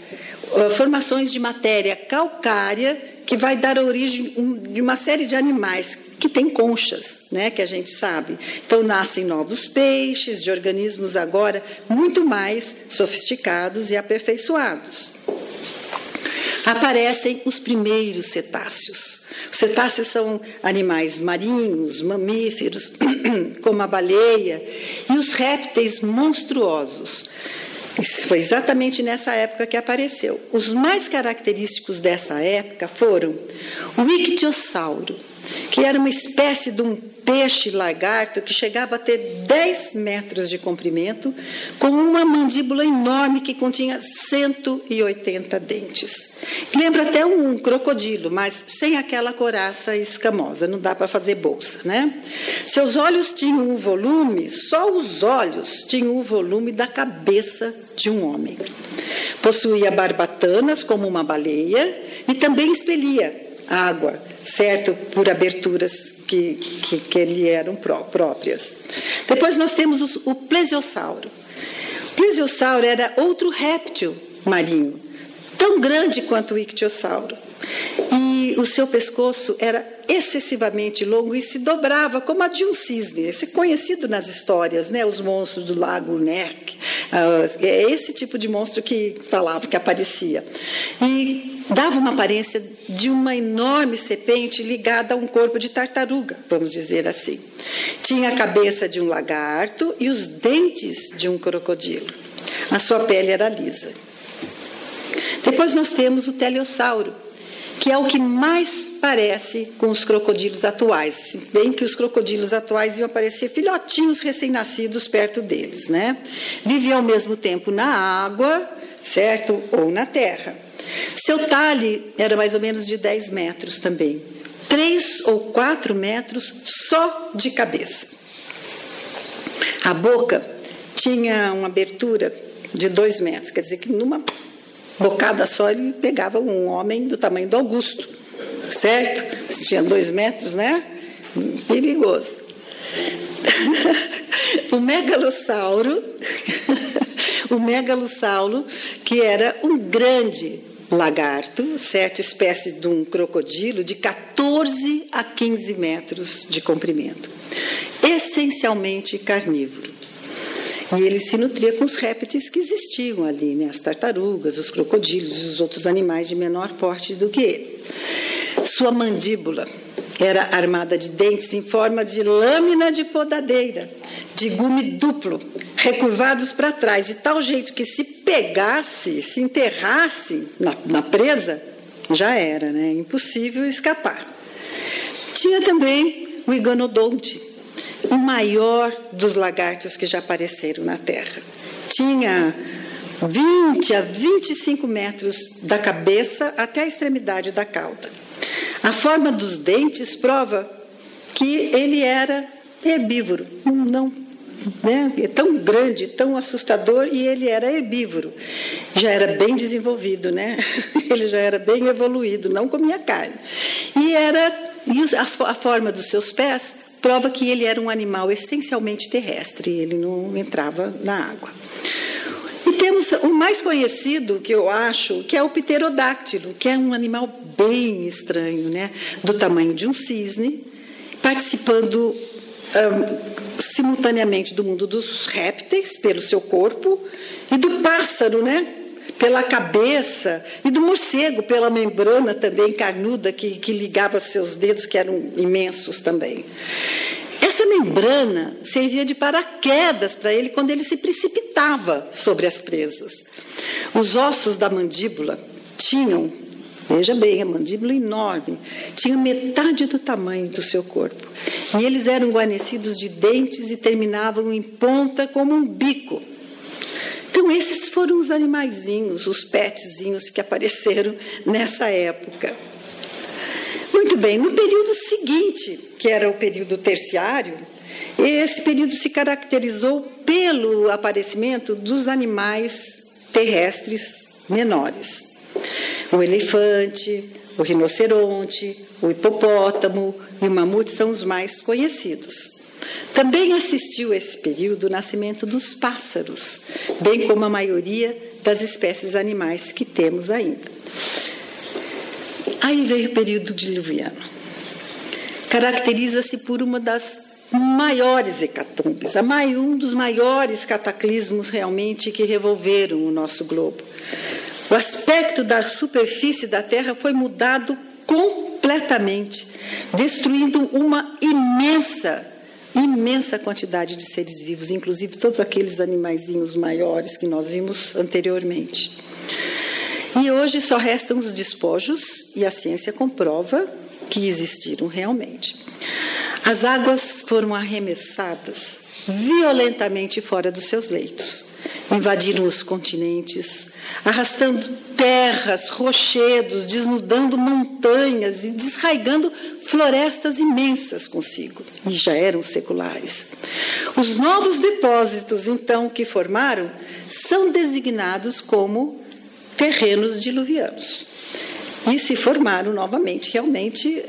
uh, formações de matéria calcária que vai dar origem de uma série de animais que têm conchas, né, que a gente sabe. Então nascem novos peixes, de organismos agora muito mais sofisticados e aperfeiçoados. Aparecem os primeiros cetáceos. Os cetáceos são animais marinhos, mamíferos, como a baleia, e os répteis monstruosos, foi exatamente nessa época que apareceu. Os mais característicos dessa época foram o ictiosauro, que era uma espécie de um peixe lagarto que chegava a ter 10 metros de comprimento, com uma mandíbula enorme que continha 180 dentes. Lembra até um crocodilo, mas sem aquela coraça escamosa, não dá para fazer bolsa, né? Seus olhos tinham o volume, só os olhos tinham o volume da cabeça de um homem. Possuía barbatanas como uma baleia e também expelia água, certo? Por aberturas que, que, que lhe eram pró próprias. Depois nós temos o, o plesiosauro. O plesiosauro era outro réptil marinho, tão grande quanto o ictiosauro. E o seu pescoço era excessivamente longo e se dobrava como a de um cisne. Esse conhecido nas histórias, né? Os monstros do lago Nerk. Ah, é esse tipo de monstro que falava, que aparecia. E dava uma aparência de uma enorme serpente ligada a um corpo de tartaruga, vamos dizer assim. Tinha a cabeça de um lagarto e os dentes de um crocodilo. A sua pele era lisa. Depois nós temos o teleossauro, que é o que mais parece com os crocodilos atuais, bem que os crocodilos atuais iam aparecer filhotinhos recém-nascidos perto deles, né? Vivia ao mesmo tempo na água, certo? Ou na terra. Seu talhe era mais ou menos de 10 metros também, 3 ou 4 metros só de cabeça. A boca tinha uma abertura de 2 metros, quer dizer que numa bocada só ele pegava um homem do tamanho do Augusto, certo? Se tinha dois metros, né? Perigoso. o megalossauro, o megalossauro, que era um grande lagarto, certo? Espécie de um crocodilo de 14 a 15 metros de comprimento, essencialmente carnívoro. E ele se nutria com os répteis que existiam ali, né? as tartarugas, os crocodilos e os outros animais de menor porte do que ele. Sua mandíbula era armada de dentes em forma de lâmina de podadeira, de gume duplo, recurvados para trás, de tal jeito que se pegasse, se enterrasse na, na presa, já era, né? Impossível escapar. Tinha também o iganodonte, o maior dos lagartos que já apareceram na Terra. Tinha 20 a 25 metros da cabeça até a extremidade da cauda. A forma dos dentes prova que ele era herbívoro, não né? é tão grande, tão assustador, e ele era herbívoro. Já era bem desenvolvido, né? ele já era bem evoluído, não comia carne. E era e a forma dos seus pés prova que ele era um animal essencialmente terrestre, ele não entrava na água. E temos o mais conhecido, que eu acho, que é o pterodáctilo, que é um animal bem estranho, né? do tamanho de um cisne, participando um, simultaneamente do mundo dos répteis, pelo seu corpo, e do pássaro, né? pela cabeça, e do morcego, pela membrana também carnuda que, que ligava seus dedos, que eram imensos também. Essa membrana servia de paraquedas para ele quando ele se precipitava sobre as presas. Os ossos da mandíbula tinham, veja bem, a mandíbula enorme, tinha metade do tamanho do seu corpo. E eles eram guarnecidos de dentes e terminavam em ponta como um bico. Então, esses foram os animaizinhos, os petzinhos que apareceram nessa época. Muito bem, no período seguinte, que era o período terciário, esse período se caracterizou pelo aparecimento dos animais terrestres menores. O elefante, o rinoceronte, o hipopótamo e o mamute são os mais conhecidos. Também assistiu esse período o nascimento dos pássaros, bem como a maioria das espécies animais que temos ainda. Aí veio o período diluviano. Caracteriza-se por uma das maiores hecatombes, um dos maiores cataclismos realmente que revolveram o nosso globo. O aspecto da superfície da Terra foi mudado completamente, destruindo uma imensa imensa quantidade de seres vivos, inclusive todos aqueles animaizinhos maiores que nós vimos anteriormente. E hoje só restam os despojos e a ciência comprova que existiram realmente. As águas foram arremessadas violentamente fora dos seus leitos, invadiram os continentes, arrastando terras, rochedos, desnudando montanhas e desraigando florestas imensas consigo, e já eram seculares. Os novos depósitos, então, que formaram, são designados como terrenos diluvianos. E se formaram novamente, realmente,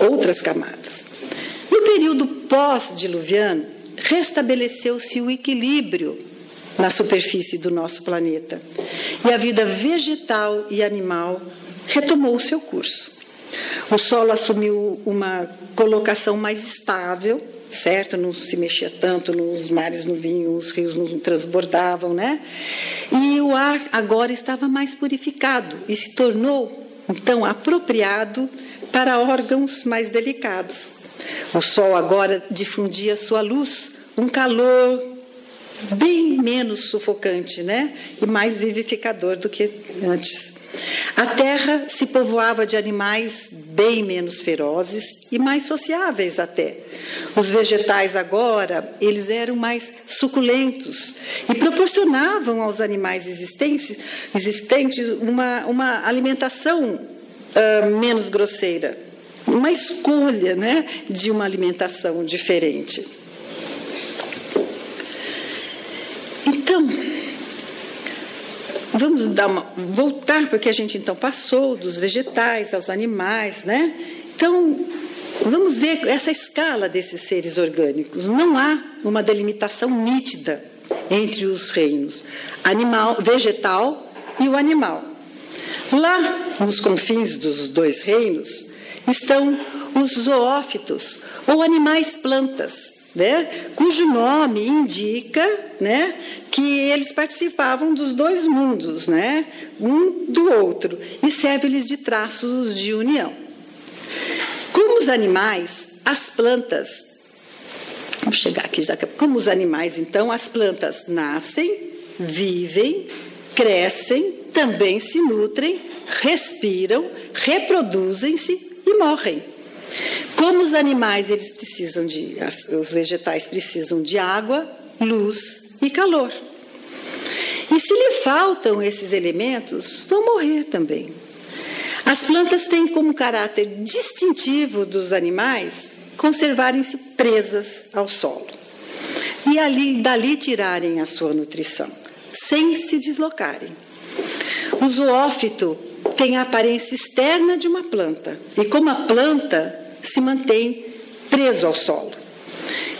outras camadas. No período pós-diluviano, restabeleceu-se o equilíbrio na superfície do nosso planeta e a vida vegetal e animal retomou o seu curso. O solo assumiu uma colocação mais estável, certo? Não se mexia tanto, nos mares não vinham, os rios não transbordavam, né? E o ar agora estava mais purificado e se tornou, então, apropriado para órgãos mais delicados. O sol agora difundia sua luz, um calor bem menos sufocante, né? E mais vivificador do que antes. A terra se povoava de animais bem menos ferozes e mais sociáveis até. Os vegetais agora, eles eram mais suculentos e proporcionavam aos animais existentes, existentes uma, uma alimentação uh, menos grosseira, uma escolha né, de uma alimentação diferente. Então, vamos uma, voltar, porque a gente então passou dos vegetais aos animais, né? Então, vamos ver essa escala desses seres orgânicos. Não há uma delimitação nítida entre os reinos animal, vegetal e o animal. Lá, nos confins dos dois reinos, estão os zoófitos, ou animais plantas, né, cujo nome indica né, que eles participavam dos dois mundos, né, um do outro, e serve-lhes de traços de união. Como os animais, as plantas, vamos chegar aqui já, como os animais, então, as plantas nascem, vivem, crescem, também se nutrem, respiram, reproduzem-se e morrem. Como os animais eles precisam de, os vegetais precisam de água, luz e calor. E se lhe faltam esses elementos, vão morrer também. As plantas têm como caráter distintivo dos animais conservarem-se presas ao solo e ali, dali tirarem a sua nutrição, sem se deslocarem. O zoófito tem a aparência externa de uma planta e, como a planta, se mantém preso ao solo.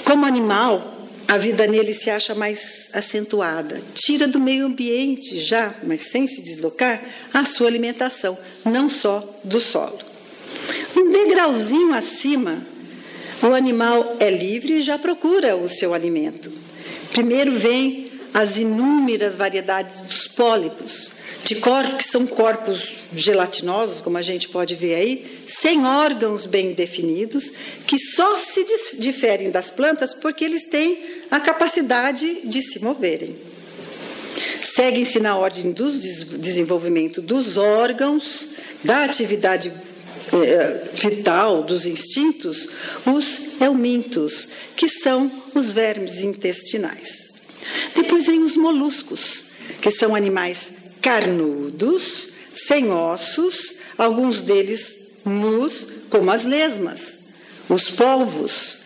Como animal, a vida nele se acha mais acentuada. Tira do meio ambiente já, mas sem se deslocar, a sua alimentação, não só do solo. Um degrauzinho acima, o animal é livre e já procura o seu alimento. Primeiro vem as inúmeras variedades dos pólipos, de corpos que são corpos gelatinosos, como a gente pode ver aí, sem órgãos bem definidos, que só se diferem das plantas porque eles têm a capacidade de se moverem. Seguem-se na ordem do desenvolvimento dos órgãos, da atividade eh, vital, dos instintos, os eumintos, que são os vermes intestinais. Depois vem os moluscos, que são animais carnudos, sem ossos, alguns deles nus, como as lesmas, os polvos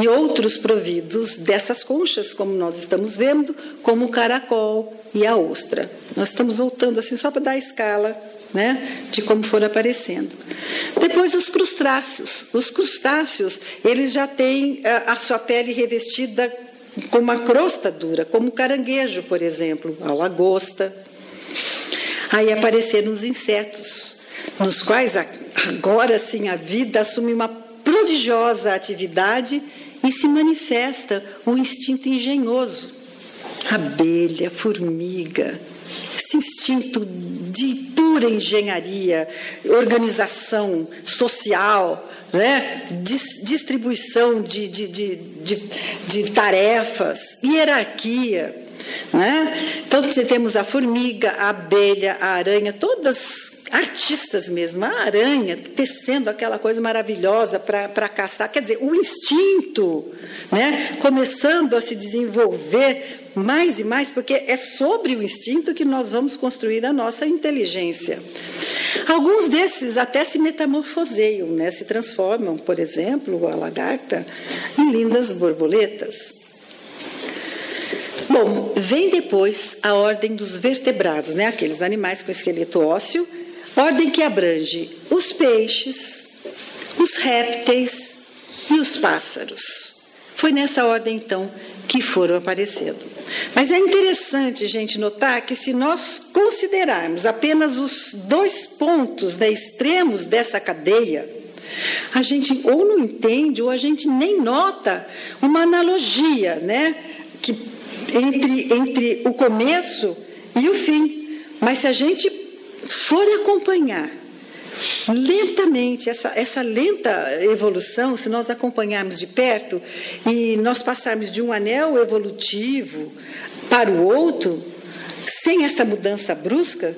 e outros providos dessas conchas, como nós estamos vendo, como o caracol e a ostra. Nós estamos voltando assim só para dar a escala né, de como for aparecendo. Depois os crustáceos. Os crustáceos, eles já têm a, a sua pele revestida com uma crosta dura, como o caranguejo, por exemplo, a lagosta, Aí apareceram os insetos, nos quais agora sim a vida assume uma prodigiosa atividade e se manifesta o instinto engenhoso. Abelha, formiga, esse instinto de pura engenharia, organização social, né? distribuição de, de, de, de, de tarefas, hierarquia. Né? Então, temos a formiga, a abelha, a aranha, todas artistas mesmo, a aranha tecendo aquela coisa maravilhosa para caçar. Quer dizer, o instinto né? começando a se desenvolver mais e mais, porque é sobre o instinto que nós vamos construir a nossa inteligência. Alguns desses até se metamorfoseiam, né? se transformam, por exemplo, a lagarta, em lindas borboletas. Bom, vem depois a ordem dos vertebrados, né? aqueles animais com esqueleto ósseo, Ordem que abrange os peixes, os répteis e os pássaros. Foi nessa ordem, então, que foram aparecendo. Mas é interessante, gente, notar que se nós considerarmos apenas os dois pontos né, extremos dessa cadeia, a gente ou não entende ou a gente nem nota uma analogia, né, que entre, entre o começo e o fim. Mas se a gente for acompanhar lentamente, essa, essa lenta evolução, se nós acompanharmos de perto e nós passarmos de um anel evolutivo para o outro, sem essa mudança brusca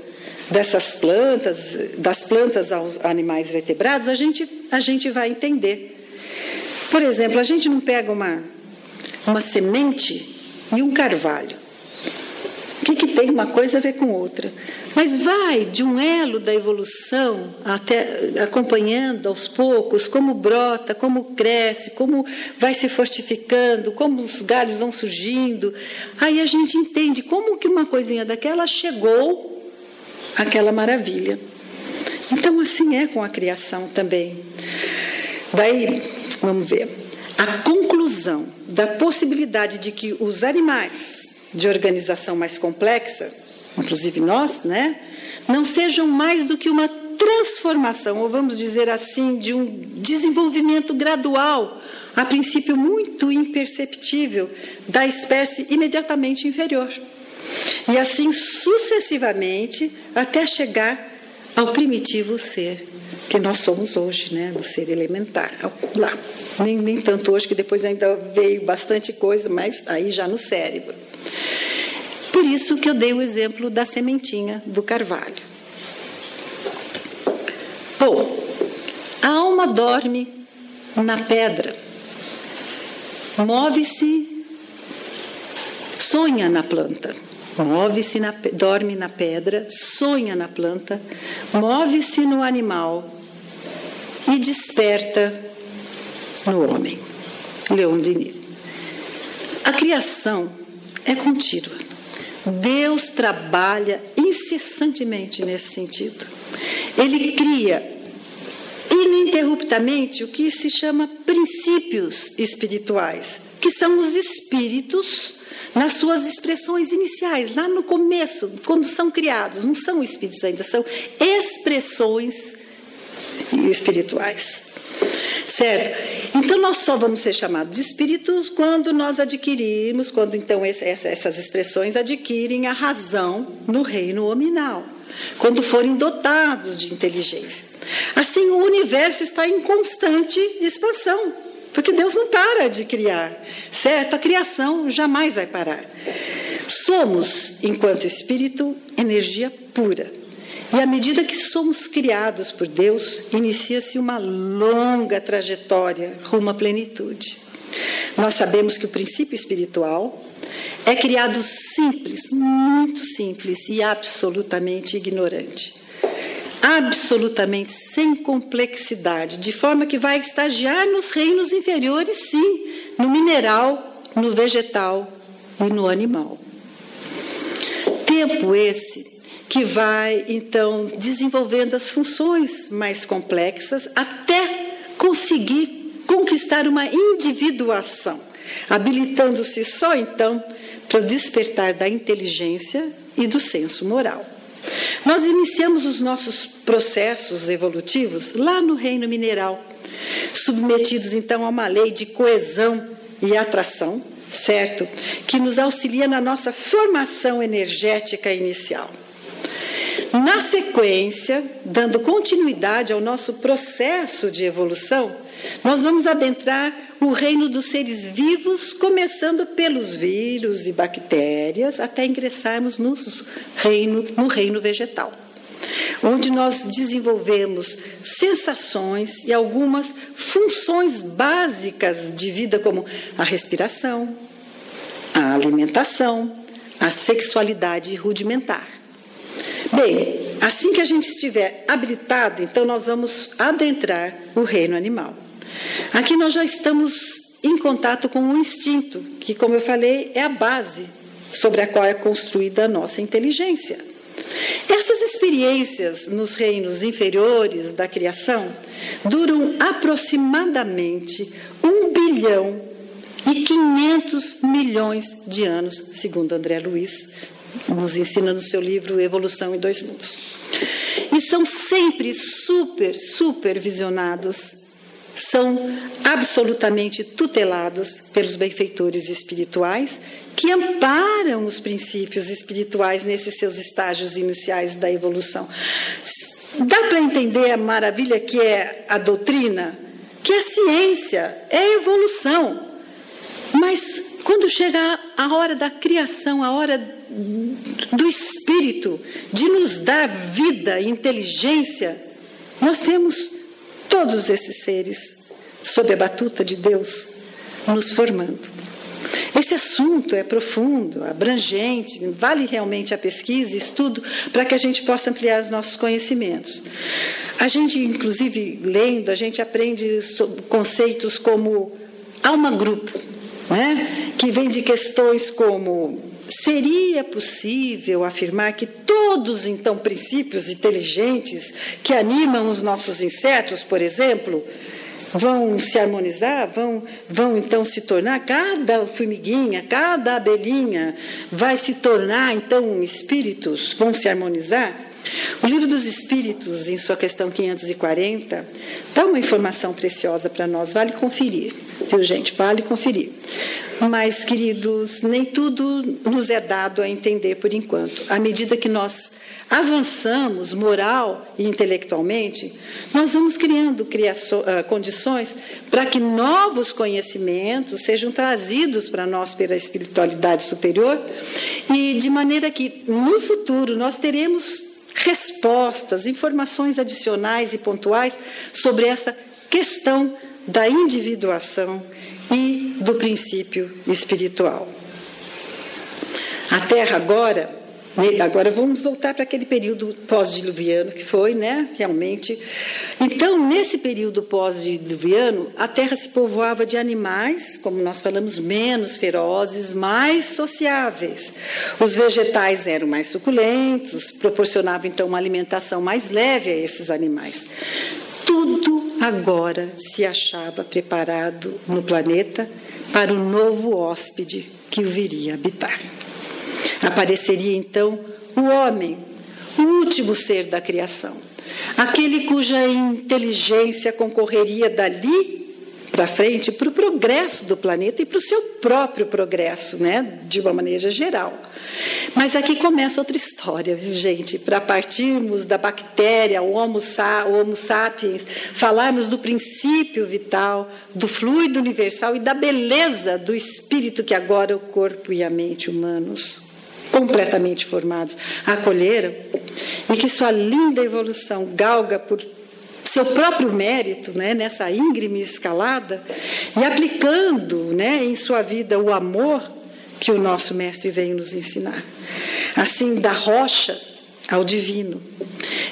dessas plantas, das plantas aos animais vertebrados, a gente, a gente vai entender. Por exemplo, a gente não pega uma, uma semente e um carvalho. O que, que tem uma coisa a ver com outra? Mas vai de um elo da evolução, até acompanhando aos poucos como brota, como cresce, como vai se fortificando, como os galhos vão surgindo. Aí a gente entende como que uma coisinha daquela chegou àquela maravilha. Então assim é com a criação também. Daí, vamos ver. A conclusão da possibilidade de que os animais de organização mais complexa, inclusive nós, né, não sejam mais do que uma transformação, ou vamos dizer assim, de um desenvolvimento gradual, a princípio muito imperceptível, da espécie imediatamente inferior. E assim sucessivamente até chegar ao primitivo ser que nós somos hoje, né, do ser elementar, lá. Nem, nem tanto hoje, que depois ainda veio bastante coisa, mas aí já no cérebro. Por isso que eu dei o exemplo da sementinha do carvalho. Bom, a alma dorme na pedra, move-se, sonha na planta, move-se, dorme na pedra, sonha na planta, move-se no animal e desperta no homem. Leon Diniz. A criação é contínua. Deus trabalha incessantemente nesse sentido. Ele cria ininterruptamente o que se chama princípios espirituais, que são os espíritos nas suas expressões iniciais, lá no começo, quando são criados, não são espíritos ainda, são expressões espirituais. Certo? Então nós só vamos ser chamados de espíritos quando nós adquirirmos, quando então essas expressões adquirem a razão no reino hominal, quando forem dotados de inteligência. Assim, o universo está em constante expansão, porque Deus não para de criar, certo? A criação jamais vai parar. Somos, enquanto espírito, energia pura. E à medida que somos criados por Deus, inicia-se uma longa trajetória rumo à plenitude. Nós sabemos que o princípio espiritual é criado simples, muito simples e absolutamente ignorante. Absolutamente sem complexidade, de forma que vai estagiar nos reinos inferiores, sim, no mineral, no vegetal e no animal. Tempo esse que vai então desenvolvendo as funções mais complexas até conseguir conquistar uma individuação, habilitando-se só então para o despertar da inteligência e do senso moral. Nós iniciamos os nossos processos evolutivos lá no reino mineral, submetidos então a uma lei de coesão e atração, certo? Que nos auxilia na nossa formação energética inicial. Na sequência, dando continuidade ao nosso processo de evolução, nós vamos adentrar o reino dos seres vivos, começando pelos vírus e bactérias, até ingressarmos no reino, no reino vegetal, onde nós desenvolvemos sensações e algumas funções básicas de vida, como a respiração, a alimentação, a sexualidade rudimentar. Bem, assim que a gente estiver habilitado, então nós vamos adentrar o reino animal. Aqui nós já estamos em contato com o instinto, que, como eu falei, é a base sobre a qual é construída a nossa inteligência. Essas experiências nos reinos inferiores da criação duram aproximadamente um bilhão e 500 milhões de anos, segundo André Luiz nos ensina no seu livro Evolução em Dois Mundos. E são sempre super, supervisionados, são absolutamente tutelados pelos benfeitores espirituais que amparam os princípios espirituais nesses seus estágios iniciais da evolução. Dá para entender a maravilha que é a doutrina? Que a ciência é evolução. Mas quando chega a hora da criação, a hora do Espírito de nos dar vida e inteligência, nós temos todos esses seres sob a batuta de Deus nos formando. Esse assunto é profundo, abrangente, vale realmente a pesquisa estudo para que a gente possa ampliar os nossos conhecimentos. A gente, inclusive, lendo, a gente aprende conceitos como alma-grupo, né? que vem de questões como Seria possível afirmar que todos, então, princípios inteligentes que animam os nossos insetos, por exemplo, vão se harmonizar, vão, vão então se tornar, cada formiguinha, cada abelhinha vai se tornar então espíritos, vão se harmonizar? O livro dos Espíritos, em sua questão 540, dá uma informação preciosa para nós, vale conferir, viu gente? Vale conferir. Mas, queridos, nem tudo nos é dado a entender por enquanto. À medida que nós avançamos moral e intelectualmente, nós vamos criando uh, condições para que novos conhecimentos sejam trazidos para nós pela espiritualidade superior e de maneira que no futuro nós teremos respostas, informações adicionais e pontuais sobre essa questão da individuação e do princípio espiritual. A Terra agora Agora vamos voltar para aquele período pós-diluviano que foi, né, realmente. Então, nesse período pós-diluviano, a terra se povoava de animais, como nós falamos, menos ferozes, mais sociáveis. Os vegetais eram mais suculentos, proporcionavam então uma alimentação mais leve a esses animais. Tudo agora se achava preparado no planeta para o novo hóspede que o viria habitar. Apareceria então o homem, o último ser da criação, aquele cuja inteligência concorreria dali para frente para o progresso do planeta e para o seu próprio progresso, né, de uma maneira geral. Mas aqui começa outra história, viu, gente? Para partirmos da bactéria, o homo, o homo sapiens, falarmos do princípio vital, do fluido universal e da beleza do espírito que agora é o corpo e a mente humanos completamente formados, acolheram, e que sua linda evolução galga por seu próprio mérito, né, nessa íngreme escalada, e aplicando né, em sua vida o amor que o nosso Mestre veio nos ensinar. Assim, da rocha ao divino.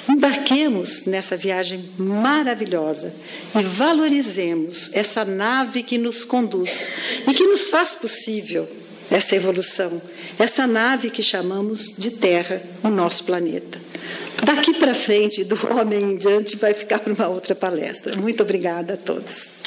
Embarquemos nessa viagem maravilhosa e valorizemos essa nave que nos conduz e que nos faz possível essa evolução essa nave que chamamos de Terra, o nosso planeta. Daqui para frente, do homem em diante, vai ficar para uma outra palestra. Muito obrigada a todos.